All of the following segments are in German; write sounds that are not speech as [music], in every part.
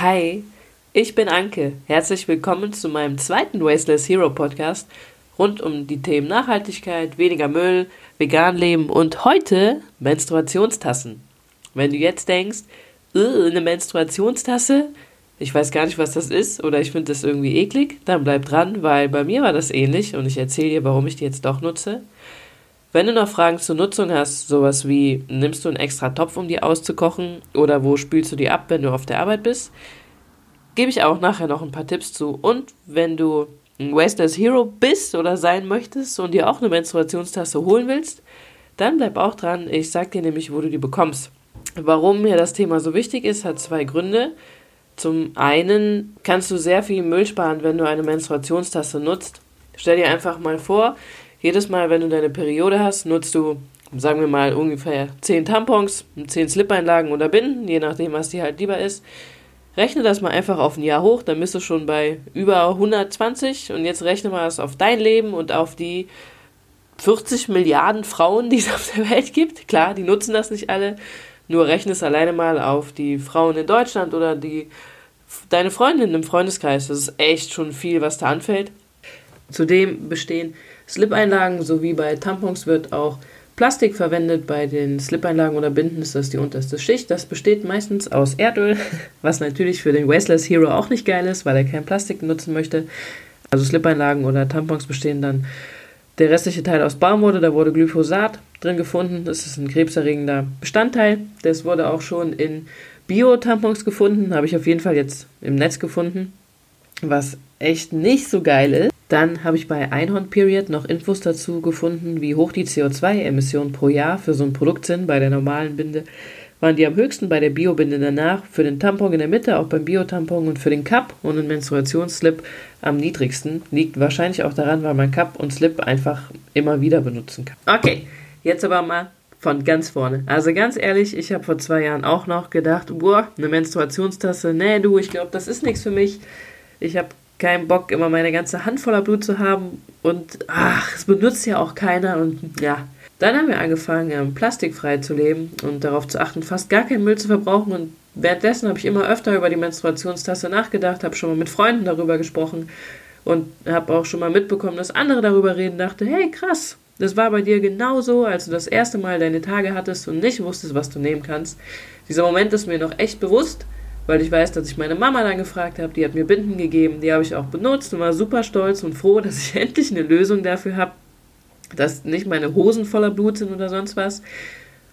Hi, ich bin Anke. Herzlich willkommen zu meinem zweiten Wasteless Hero Podcast rund um die Themen Nachhaltigkeit, weniger Müll, vegan leben und heute Menstruationstassen. Wenn du jetzt denkst, eine Menstruationstasse, ich weiß gar nicht, was das ist oder ich finde das irgendwie eklig, dann bleib dran, weil bei mir war das ähnlich und ich erzähle dir, warum ich die jetzt doch nutze. Wenn du noch Fragen zur Nutzung hast, sowas wie, nimmst du einen extra Topf, um die auszukochen oder wo spülst du die ab, wenn du auf der Arbeit bist, gebe ich auch nachher noch ein paar Tipps zu. Und wenn du ein Wasteless Hero bist oder sein möchtest und dir auch eine Menstruationstasse holen willst, dann bleib auch dran. Ich sag dir nämlich, wo du die bekommst. Warum mir das Thema so wichtig ist, hat zwei Gründe. Zum einen kannst du sehr viel Müll sparen, wenn du eine Menstruationstasse nutzt. Stell dir einfach mal vor, jedes Mal, wenn du deine Periode hast, nutzt du, sagen wir mal, ungefähr 10 Tampons, 10 Slip-Einlagen oder Binden, je nachdem, was dir halt lieber ist. Rechne das mal einfach auf ein Jahr hoch, dann bist du schon bei über 120 und jetzt rechne mal das auf dein Leben und auf die 40 Milliarden Frauen, die es auf der Welt gibt. Klar, die nutzen das nicht alle, nur rechne es alleine mal auf die Frauen in Deutschland oder die deine Freundin im Freundeskreis. Das ist echt schon viel, was da anfällt. Zudem bestehen Slip-Einlagen sowie bei Tampons wird auch Plastik verwendet. Bei den Slip-Einlagen oder Binden ist das die unterste Schicht. Das besteht meistens aus Erdöl, [laughs] was natürlich für den Wasteless Hero auch nicht geil ist, weil er kein Plastik nutzen möchte. Also Slip-Einlagen oder Tampons bestehen dann der restliche Teil aus Baumwolle. Da wurde Glyphosat drin gefunden. Das ist ein krebserregender Bestandteil. Das wurde auch schon in Bio-Tampons gefunden. Habe ich auf jeden Fall jetzt im Netz gefunden. Was echt nicht so geil ist. Dann habe ich bei Einhorn Period noch Infos dazu gefunden, wie hoch die CO2-Emissionen pro Jahr für so ein Produkt sind. Bei der normalen Binde waren die am höchsten, bei der Bio-Binde danach, für den Tampon in der Mitte, auch beim Bio-Tampon und für den Cup und den Menstruationsslip am niedrigsten. Liegt wahrscheinlich auch daran, weil man Cup und Slip einfach immer wieder benutzen kann. Okay, jetzt aber mal von ganz vorne. Also ganz ehrlich, ich habe vor zwei Jahren auch noch gedacht, boah, eine Menstruationstasse, nee du, ich glaube, das ist nichts für mich. Ich habe keinen Bock, immer meine ganze Hand voller Blut zu haben. Und ach, es benutzt ja auch keiner. Und ja. Dann haben wir angefangen, ähm, plastikfrei zu leben und darauf zu achten, fast gar keinen Müll zu verbrauchen. Und währenddessen habe ich immer öfter über die Menstruationstasse nachgedacht, habe schon mal mit Freunden darüber gesprochen und habe auch schon mal mitbekommen, dass andere darüber reden, dachte, hey krass, das war bei dir genauso, als du das erste Mal deine Tage hattest und nicht wusstest, was du nehmen kannst. Dieser Moment ist mir noch echt bewusst weil ich weiß, dass ich meine Mama dann gefragt habe, die hat mir Binden gegeben, die habe ich auch benutzt und war super stolz und froh, [laughs] dass ich endlich eine Lösung dafür habe, dass nicht meine Hosen voller Blut sind oder sonst was.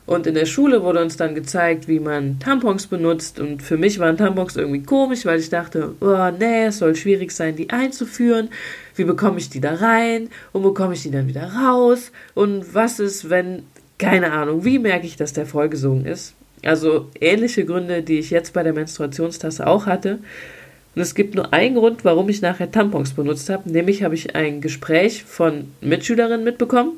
Und in der Schule wurde uns dann gezeigt, wie man Tampons benutzt. Und für mich waren Tampons irgendwie komisch, weil ich dachte, oh nee, es soll schwierig sein, die einzuführen. Wie bekomme ich die da rein? Und bekomme ich die dann wieder raus? Und was ist, wenn, keine Ahnung, wie merke ich, dass der vollgesungen ist? Also ähnliche Gründe, die ich jetzt bei der Menstruationstasse auch hatte. Und es gibt nur einen Grund, warum ich nachher Tampons benutzt habe. Nämlich habe ich ein Gespräch von Mitschülerinnen mitbekommen.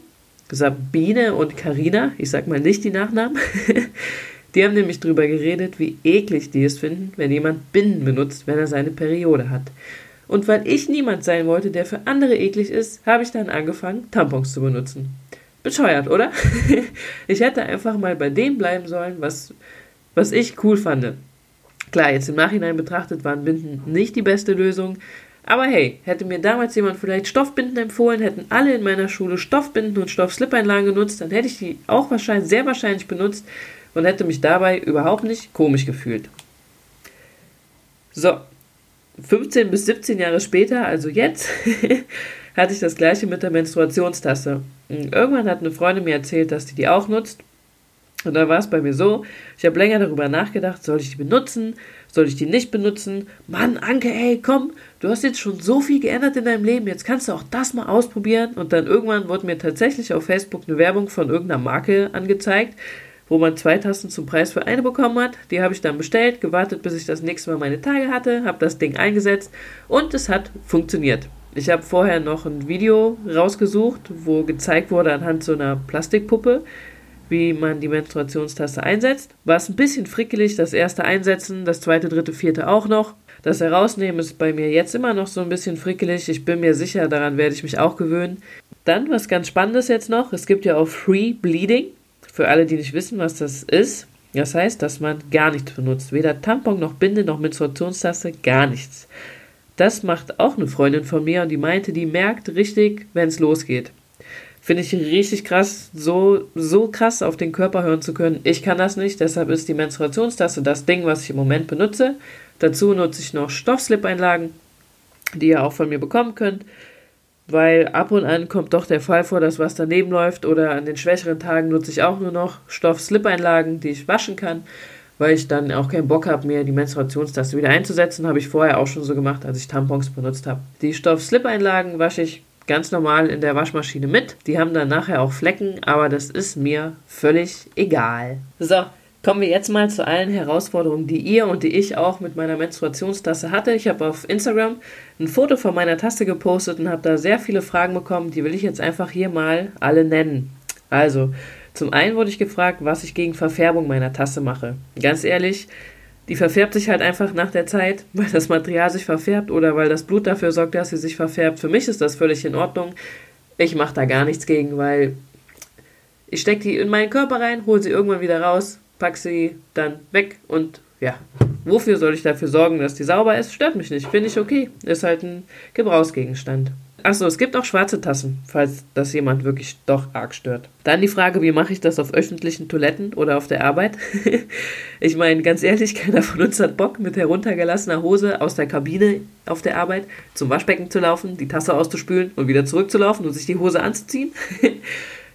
Sabine und Karina, ich sag mal nicht die Nachnamen. [laughs] die haben nämlich darüber geredet, wie eklig die es finden, wenn jemand Binden benutzt, wenn er seine Periode hat. Und weil ich niemand sein wollte, der für andere eklig ist, habe ich dann angefangen, Tampons zu benutzen. Bescheuert, oder? [laughs] ich hätte einfach mal bei dem bleiben sollen, was, was ich cool fand. Klar, jetzt im Nachhinein betrachtet waren Binden nicht die beste Lösung. Aber hey, hätte mir damals jemand vielleicht Stoffbinden empfohlen, hätten alle in meiner Schule Stoffbinden und Stoffslip-Einlagen genutzt, dann hätte ich die auch wahrscheinlich, sehr wahrscheinlich benutzt und hätte mich dabei überhaupt nicht komisch gefühlt. So, 15 bis 17 Jahre später, also jetzt, [laughs] hatte ich das gleiche mit der Menstruationstasse. Irgendwann hat eine Freundin mir erzählt, dass die die auch nutzt. Und da war es bei mir so, ich habe länger darüber nachgedacht, soll ich die benutzen, soll ich die nicht benutzen? Mann, Anke, ey, komm, du hast jetzt schon so viel geändert in deinem Leben, jetzt kannst du auch das mal ausprobieren. Und dann irgendwann wurde mir tatsächlich auf Facebook eine Werbung von irgendeiner Marke angezeigt, wo man zwei Tassen zum Preis für eine bekommen hat. Die habe ich dann bestellt, gewartet, bis ich das nächste Mal meine Tage hatte, habe das Ding eingesetzt und es hat funktioniert. Ich habe vorher noch ein Video rausgesucht, wo gezeigt wurde anhand so einer Plastikpuppe, wie man die Menstruationstasse einsetzt. War es ein bisschen frickelig, das erste einsetzen, das zweite, dritte, vierte auch noch. Das Herausnehmen ist bei mir jetzt immer noch so ein bisschen frickelig. Ich bin mir sicher, daran werde ich mich auch gewöhnen. Dann, was ganz Spannendes jetzt noch, es gibt ja auch Free Bleeding. Für alle, die nicht wissen, was das ist. Das heißt, dass man gar nichts benutzt. Weder Tampon noch Binde noch Menstruationstasse, gar nichts. Das macht auch eine Freundin von mir und die meinte, die merkt richtig, wenn es losgeht. Finde ich richtig krass, so, so krass auf den Körper hören zu können. Ich kann das nicht, deshalb ist die Menstruationstasse das Ding, was ich im Moment benutze. Dazu nutze ich noch Stoffslip-Einlagen, die ihr auch von mir bekommen könnt, weil ab und an kommt doch der Fall vor, dass was daneben läuft oder an den schwächeren Tagen nutze ich auch nur noch Stoff-Slip-Einlagen, die ich waschen kann, weil ich dann auch keinen Bock habe, mir die Menstruationstasse wieder einzusetzen. Habe ich vorher auch schon so gemacht, als ich Tampons benutzt habe. Die Stoff-Slip-Einlagen wasche ich ganz normal in der Waschmaschine mit. Die haben dann nachher auch Flecken, aber das ist mir völlig egal. So, kommen wir jetzt mal zu allen Herausforderungen, die ihr und die ich auch mit meiner Menstruationstasse hatte. Ich habe auf Instagram ein Foto von meiner Tasse gepostet und habe da sehr viele Fragen bekommen. Die will ich jetzt einfach hier mal alle nennen. Also, zum einen wurde ich gefragt, was ich gegen Verfärbung meiner Tasse mache. Ganz ehrlich, die verfärbt sich halt einfach nach der Zeit, [laughs] weil das Material sich verfärbt oder weil das Blut dafür sorgt, dass sie sich verfärbt. Für mich ist das völlig in Ordnung. Ich mache da gar nichts gegen, weil ich stecke die in meinen Körper rein, hole sie irgendwann wieder raus, pack sie dann weg und ja, wofür soll ich dafür sorgen, dass die sauber ist? Stört mich nicht, finde ich okay. Ist halt ein Gebrauchsgegenstand. Achso, es gibt auch schwarze Tassen, falls das jemand wirklich doch arg stört. Dann die Frage, wie mache ich das auf öffentlichen Toiletten oder auf der Arbeit? [laughs] ich meine, ganz ehrlich, keiner von uns hat Bock, mit heruntergelassener Hose aus der Kabine auf der Arbeit zum Waschbecken zu laufen, die Tasse auszuspülen und wieder zurückzulaufen und sich die Hose anzuziehen. [laughs]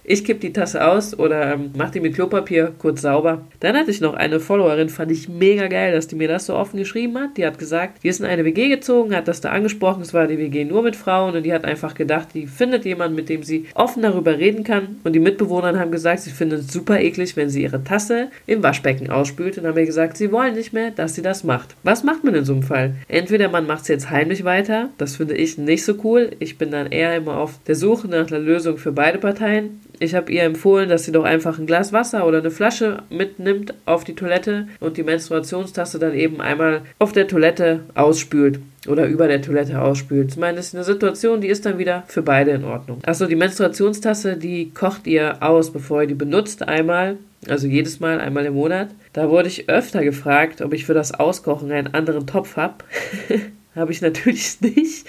Ich kipp die Tasse aus oder ähm, mach die mit Klopapier kurz sauber. Dann hatte ich noch eine Followerin, fand ich mega geil, dass die mir das so offen geschrieben hat. Die hat gesagt, wir sind eine WG gezogen, hat das da angesprochen, es war die WG nur mit Frauen und die hat einfach gedacht, die findet jemanden, mit dem sie offen darüber reden kann. Und die Mitbewohner haben gesagt, sie finden es super eklig, wenn sie ihre Tasse im Waschbecken ausspült und haben mir gesagt, sie wollen nicht mehr, dass sie das macht. Was macht man in so einem Fall? Entweder man macht es jetzt heimlich weiter, das finde ich nicht so cool. Ich bin dann eher immer auf der Suche nach einer Lösung für beide Parteien. Ich habe ihr empfohlen, dass sie doch einfach ein Glas Wasser oder eine Flasche mitnimmt auf die Toilette und die Menstruationstasse dann eben einmal auf der Toilette ausspült oder über der Toilette ausspült. Ich meine, das ist eine Situation, die ist dann wieder für beide in Ordnung. Achso, die Menstruationstasse, die kocht ihr aus, bevor ihr die benutzt, einmal, also jedes Mal, einmal im Monat. Da wurde ich öfter gefragt, ob ich für das Auskochen einen anderen Topf habe. [laughs] habe ich natürlich nicht.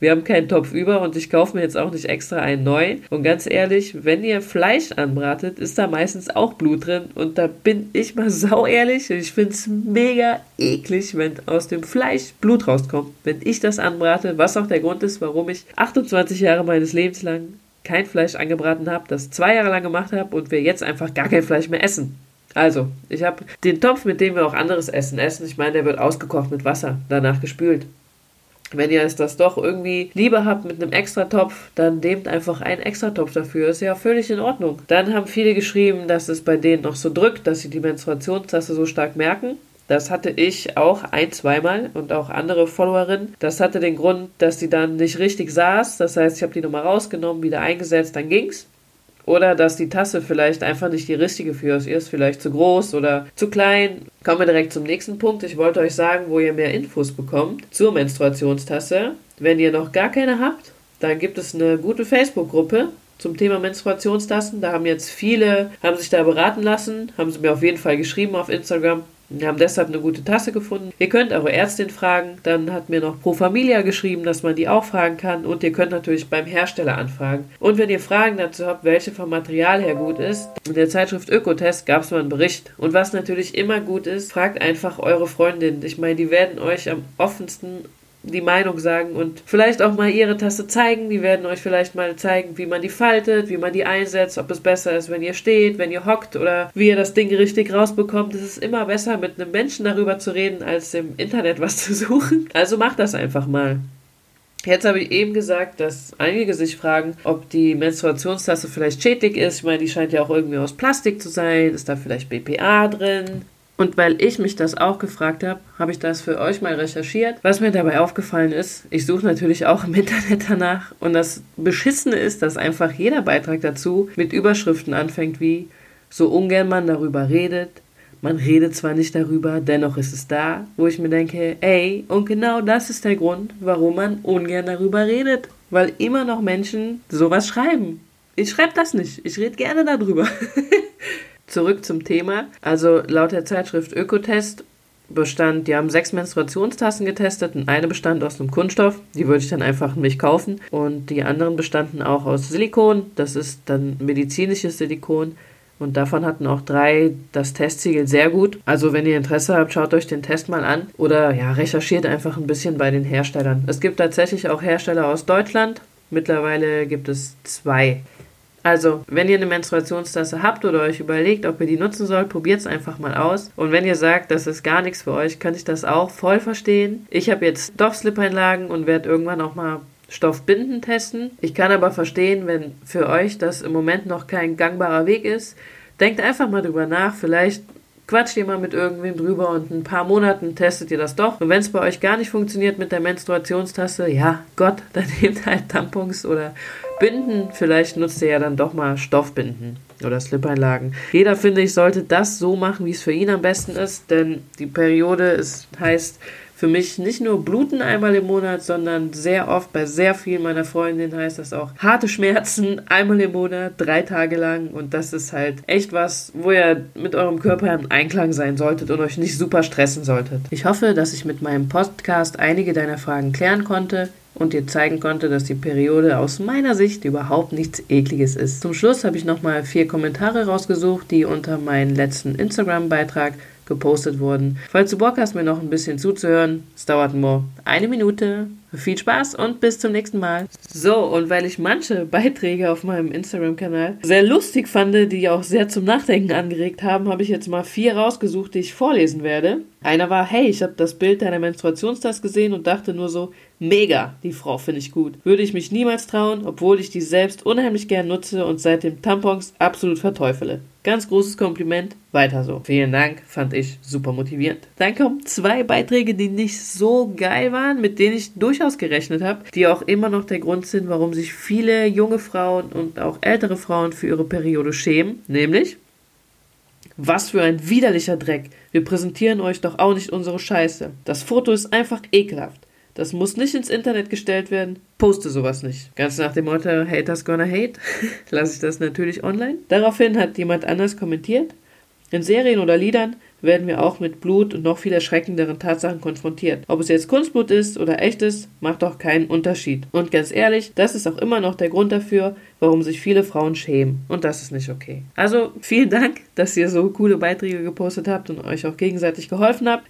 Wir haben keinen Topf über und ich kaufe mir jetzt auch nicht extra einen neu. Und ganz ehrlich, wenn ihr Fleisch anbratet, ist da meistens auch Blut drin. Und da bin ich mal [laughs] sau ehrlich. Ich finde es mega eklig, wenn aus dem Fleisch Blut rauskommt. Wenn ich das anbrate, was auch der Grund ist, warum ich 28 Jahre meines Lebens lang kein Fleisch angebraten habe, das zwei Jahre lang gemacht habe und wir jetzt einfach gar kein Fleisch mehr essen. Also, ich habe den Topf, mit dem wir auch anderes Essen essen. Ich meine, der wird ausgekocht mit Wasser, danach gespült. Wenn ihr es das doch irgendwie lieber habt mit einem Extratopf, dann nehmt einfach einen Extratopf dafür. Ist ja völlig in Ordnung. Dann haben viele geschrieben, dass es bei denen noch so drückt, dass sie die Menstruationstasse so stark merken. Das hatte ich auch ein, zweimal und auch andere Followerinnen. Das hatte den Grund, dass sie dann nicht richtig saß. Das heißt, ich habe die nochmal rausgenommen, wieder eingesetzt, dann ging's. Oder dass die Tasse vielleicht einfach nicht die richtige für euch ist, vielleicht zu groß oder zu klein. Kommen wir direkt zum nächsten Punkt. Ich wollte euch sagen, wo ihr mehr Infos bekommt zur Menstruationstasse. Wenn ihr noch gar keine habt, dann gibt es eine gute Facebook-Gruppe zum Thema Menstruationstassen. Da haben jetzt viele, haben sich da beraten lassen, haben sie mir auf jeden Fall geschrieben auf Instagram. Wir haben deshalb eine gute Tasse gefunden. Ihr könnt eure Ärztin fragen. Dann hat mir noch Pro Familia geschrieben, dass man die auch fragen kann. Und ihr könnt natürlich beim Hersteller anfragen. Und wenn ihr Fragen dazu habt, welche vom Material her gut ist, in der Zeitschrift Ökotest gab es mal einen Bericht. Und was natürlich immer gut ist, fragt einfach eure Freundin. Ich meine, die werden euch am offensten die Meinung sagen und vielleicht auch mal ihre Tasse zeigen. Die werden euch vielleicht mal zeigen, wie man die faltet, wie man die einsetzt, ob es besser ist, wenn ihr steht, wenn ihr hockt oder wie ihr das Ding richtig rausbekommt. Es ist immer besser, mit einem Menschen darüber zu reden, als im Internet was zu suchen. Also macht das einfach mal. Jetzt habe ich eben gesagt, dass einige sich fragen, ob die Menstruationstasse vielleicht schädlich ist. Ich meine, die scheint ja auch irgendwie aus Plastik zu sein. Ist da vielleicht BPA drin? Und weil ich mich das auch gefragt habe, habe ich das für euch mal recherchiert. Was mir dabei aufgefallen ist, ich suche natürlich auch im [laughs] Internet danach. Und das Beschissene ist, dass einfach jeder Beitrag dazu mit Überschriften anfängt wie so ungern man darüber redet. Man redet zwar nicht darüber, dennoch ist es da, wo ich mir denke, ey, und genau das ist der Grund, warum man ungern darüber redet. Weil immer noch Menschen sowas schreiben. Ich schreibe das nicht. Ich rede gerne darüber. [laughs] zurück zum Thema. Also laut der Zeitschrift Ökotest bestand, die haben sechs Menstruationstassen getestet und eine bestand aus einem Kunststoff, die würde ich dann einfach nicht kaufen. Und die anderen bestanden auch aus Silikon, das ist dann medizinisches Silikon. Und davon hatten auch drei das Testsiegel sehr gut. Also wenn ihr Interesse habt, schaut euch den Test mal an oder ja, recherchiert einfach ein bisschen bei den Herstellern. Es gibt tatsächlich auch Hersteller aus Deutschland. Mittlerweile gibt es zwei. Also, wenn ihr eine Menstruationstasse habt oder euch überlegt, ob ihr die nutzen sollt, probiert es einfach mal aus. Und wenn ihr sagt, das ist gar nichts für euch, kann ich das auch voll verstehen. Ich habe jetzt doch Slip-Einlagen und werde irgendwann auch mal Stoffbinden testen. Ich kann aber verstehen, wenn für euch das im Moment noch kein gangbarer Weg ist. Denkt einfach mal drüber nach. Vielleicht quatscht ihr mal mit irgendwem drüber und in ein paar Monaten testet ihr das doch. Und wenn es bei euch gar nicht funktioniert mit der Menstruationstasse, ja, Gott, [laughs] dann nehmt halt Tampons oder Binden. Vielleicht nutzt ihr ja dann doch mal Stoffbinden oder Slip-Einlagen. Jeder, finde ich, sollte das so machen, wie es für ihn am besten ist, denn die Periode ist, heißt für mich nicht nur Bluten einmal im Monat, sondern sehr oft bei sehr vielen meiner Freundinnen heißt das auch harte Schmerzen [laughs] einmal im Monat, drei Tage lang. Und das ist halt echt was, wo ihr mit eurem Körper im Einklang sein solltet und euch nicht super stressen solltet. Ich hoffe, dass ich mit meinem Podcast einige deiner Fragen klären konnte und dir zeigen konnte, dass die Periode aus meiner Sicht überhaupt nichts Ekliges ist. Zum Schluss habe ich nochmal vier Kommentare rausgesucht, die unter meinen letzten Instagram-Beitrag gepostet wurden. Falls du Bock hast, mir noch ein bisschen zuzuhören, es dauert nur eine Minute. Viel Spaß und bis zum nächsten Mal. So, und weil ich manche Beiträge auf meinem Instagram-Kanal sehr lustig fand, die auch sehr zum Nachdenken angeregt haben, habe ich jetzt mal vier rausgesucht, die ich vorlesen werde. Einer war, hey, ich habe das Bild deiner Menstruationstasse gesehen und dachte nur so, mega, die Frau finde ich gut. Würde ich mich niemals trauen, obwohl ich die selbst unheimlich gern nutze und seitdem Tampons absolut verteufele. Ganz großes Kompliment, weiter so. Vielen Dank, fand ich super motivierend. Dann kommen zwei Beiträge, die nicht so geil waren, mit denen ich durchaus gerechnet habe, die auch immer noch der Grund sind, warum sich viele junge Frauen und auch ältere Frauen für ihre Periode schämen, nämlich was für ein widerlicher Dreck. Wir präsentieren euch doch auch nicht unsere Scheiße. Das Foto ist einfach ekelhaft. Das muss nicht ins Internet gestellt werden. Poste sowas nicht. Ganz nach dem Motto, Haters gonna hate, [laughs] lasse ich das natürlich online. Daraufhin hat jemand anders kommentiert. In Serien oder Liedern werden wir auch mit Blut und noch viel erschreckenderen Tatsachen konfrontiert. Ob es jetzt Kunstblut ist oder echtes, macht doch keinen Unterschied. Und ganz ehrlich, das ist auch immer noch der Grund dafür, warum sich viele Frauen schämen. Und das ist nicht okay. Also vielen Dank, dass ihr so coole Beiträge gepostet habt und euch auch gegenseitig geholfen habt.